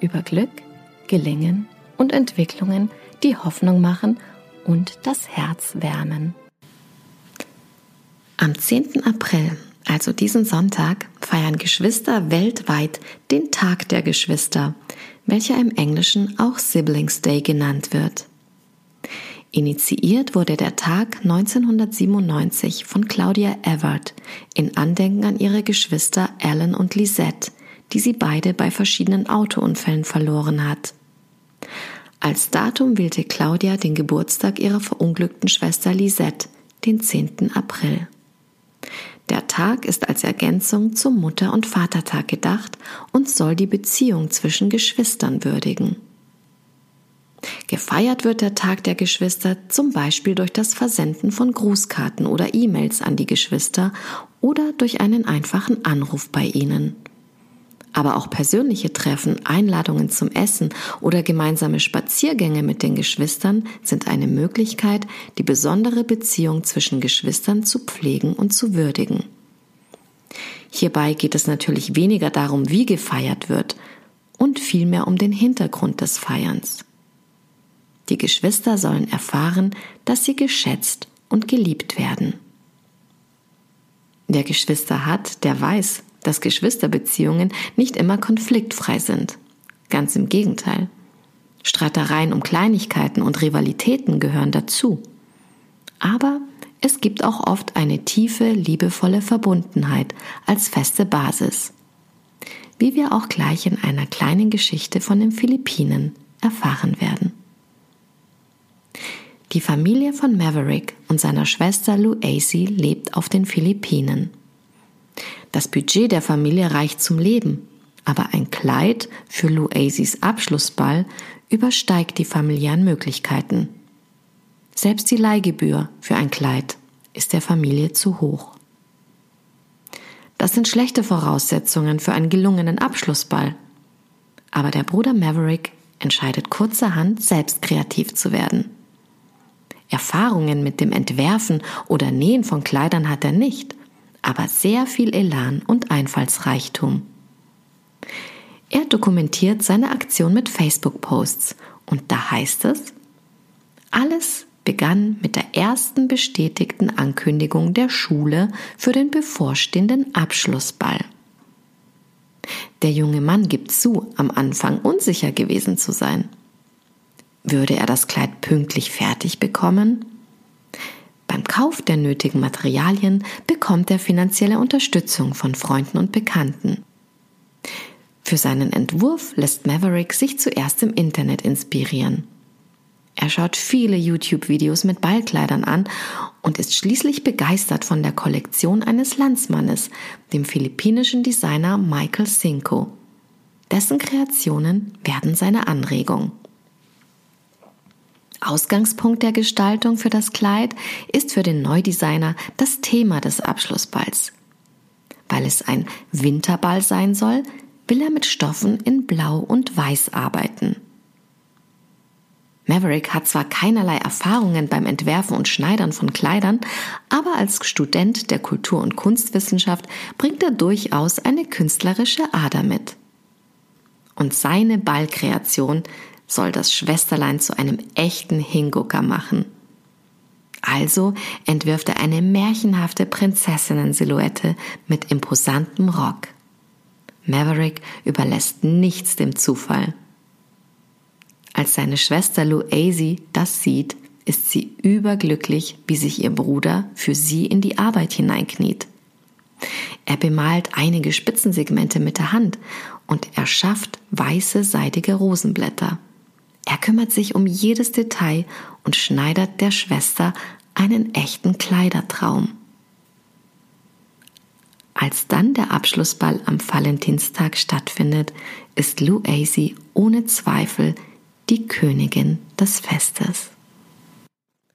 über Glück, Gelingen und Entwicklungen, die Hoffnung machen und das Herz wärmen. Am 10. April, also diesen Sonntag, feiern Geschwister weltweit den Tag der Geschwister, welcher im Englischen auch Siblings Day genannt wird. Initiiert wurde der Tag 1997 von Claudia Everett in Andenken an ihre Geschwister Alan und Lisette, die sie beide bei verschiedenen Autounfällen verloren hat. Als Datum wählte Claudia den Geburtstag ihrer verunglückten Schwester Lisette, den 10. April. Der Tag ist als Ergänzung zum Mutter- und Vatertag gedacht und soll die Beziehung zwischen Geschwistern würdigen. Gefeiert wird der Tag der Geschwister zum Beispiel durch das Versenden von Grußkarten oder E-Mails an die Geschwister oder durch einen einfachen Anruf bei ihnen. Aber auch persönliche Treffen, Einladungen zum Essen oder gemeinsame Spaziergänge mit den Geschwistern sind eine Möglichkeit, die besondere Beziehung zwischen Geschwistern zu pflegen und zu würdigen. Hierbei geht es natürlich weniger darum, wie gefeiert wird, und vielmehr um den Hintergrund des Feierns. Die Geschwister sollen erfahren, dass sie geschätzt und geliebt werden. Wer Geschwister hat, der weiß, dass Geschwisterbeziehungen nicht immer konfliktfrei sind. Ganz im Gegenteil. Streitereien um Kleinigkeiten und Rivalitäten gehören dazu. Aber es gibt auch oft eine tiefe, liebevolle Verbundenheit als feste Basis. Wie wir auch gleich in einer kleinen Geschichte von den Philippinen erfahren werden. Die Familie von Maverick und seiner Schwester Luacy lebt auf den Philippinen. Das Budget der Familie reicht zum Leben, aber ein Kleid für Luacys Abschlussball übersteigt die familiären Möglichkeiten. Selbst die Leihgebühr für ein Kleid ist der Familie zu hoch. Das sind schlechte Voraussetzungen für einen gelungenen Abschlussball. Aber der Bruder Maverick entscheidet kurzerhand, selbst kreativ zu werden. Erfahrungen mit dem Entwerfen oder Nähen von Kleidern hat er nicht, aber sehr viel Elan und Einfallsreichtum. Er dokumentiert seine Aktion mit Facebook-Posts und da heißt es, alles begann mit der ersten bestätigten Ankündigung der Schule für den bevorstehenden Abschlussball. Der junge Mann gibt zu, am Anfang unsicher gewesen zu sein. Würde er das Kleid pünktlich fertig bekommen? Beim Kauf der nötigen Materialien bekommt er finanzielle Unterstützung von Freunden und Bekannten. Für seinen Entwurf lässt Maverick sich zuerst im Internet inspirieren. Er schaut viele YouTube-Videos mit Ballkleidern an und ist schließlich begeistert von der Kollektion eines Landsmannes, dem philippinischen Designer Michael Cinco. Dessen Kreationen werden seine Anregung. Ausgangspunkt der Gestaltung für das Kleid ist für den Neudesigner das Thema des Abschlussballs. Weil es ein Winterball sein soll, will er mit Stoffen in Blau und Weiß arbeiten. Maverick hat zwar keinerlei Erfahrungen beim Entwerfen und Schneidern von Kleidern, aber als Student der Kultur- und Kunstwissenschaft bringt er durchaus eine künstlerische Ader mit. Und seine Ballkreation soll das Schwesterlein zu einem echten Hingucker machen. Also entwirft er eine märchenhafte Prinzessinnen-Silhouette mit imposantem Rock. Maverick überlässt nichts dem Zufall. Als seine Schwester Luazy das sieht, ist sie überglücklich, wie sich ihr Bruder für sie in die Arbeit hineinkniet. Er bemalt einige Spitzensegmente mit der Hand und erschafft weiße seidige Rosenblätter. Er kümmert sich um jedes Detail und schneidert der Schwester einen echten Kleidertraum. Als dann der Abschlussball am Valentinstag stattfindet, ist Lou Acey ohne Zweifel die Königin des Festes.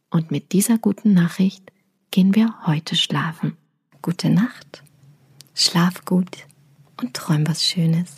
Und mit dieser guten Nachricht gehen wir heute schlafen. Gute Nacht, schlaf gut und träum was Schönes.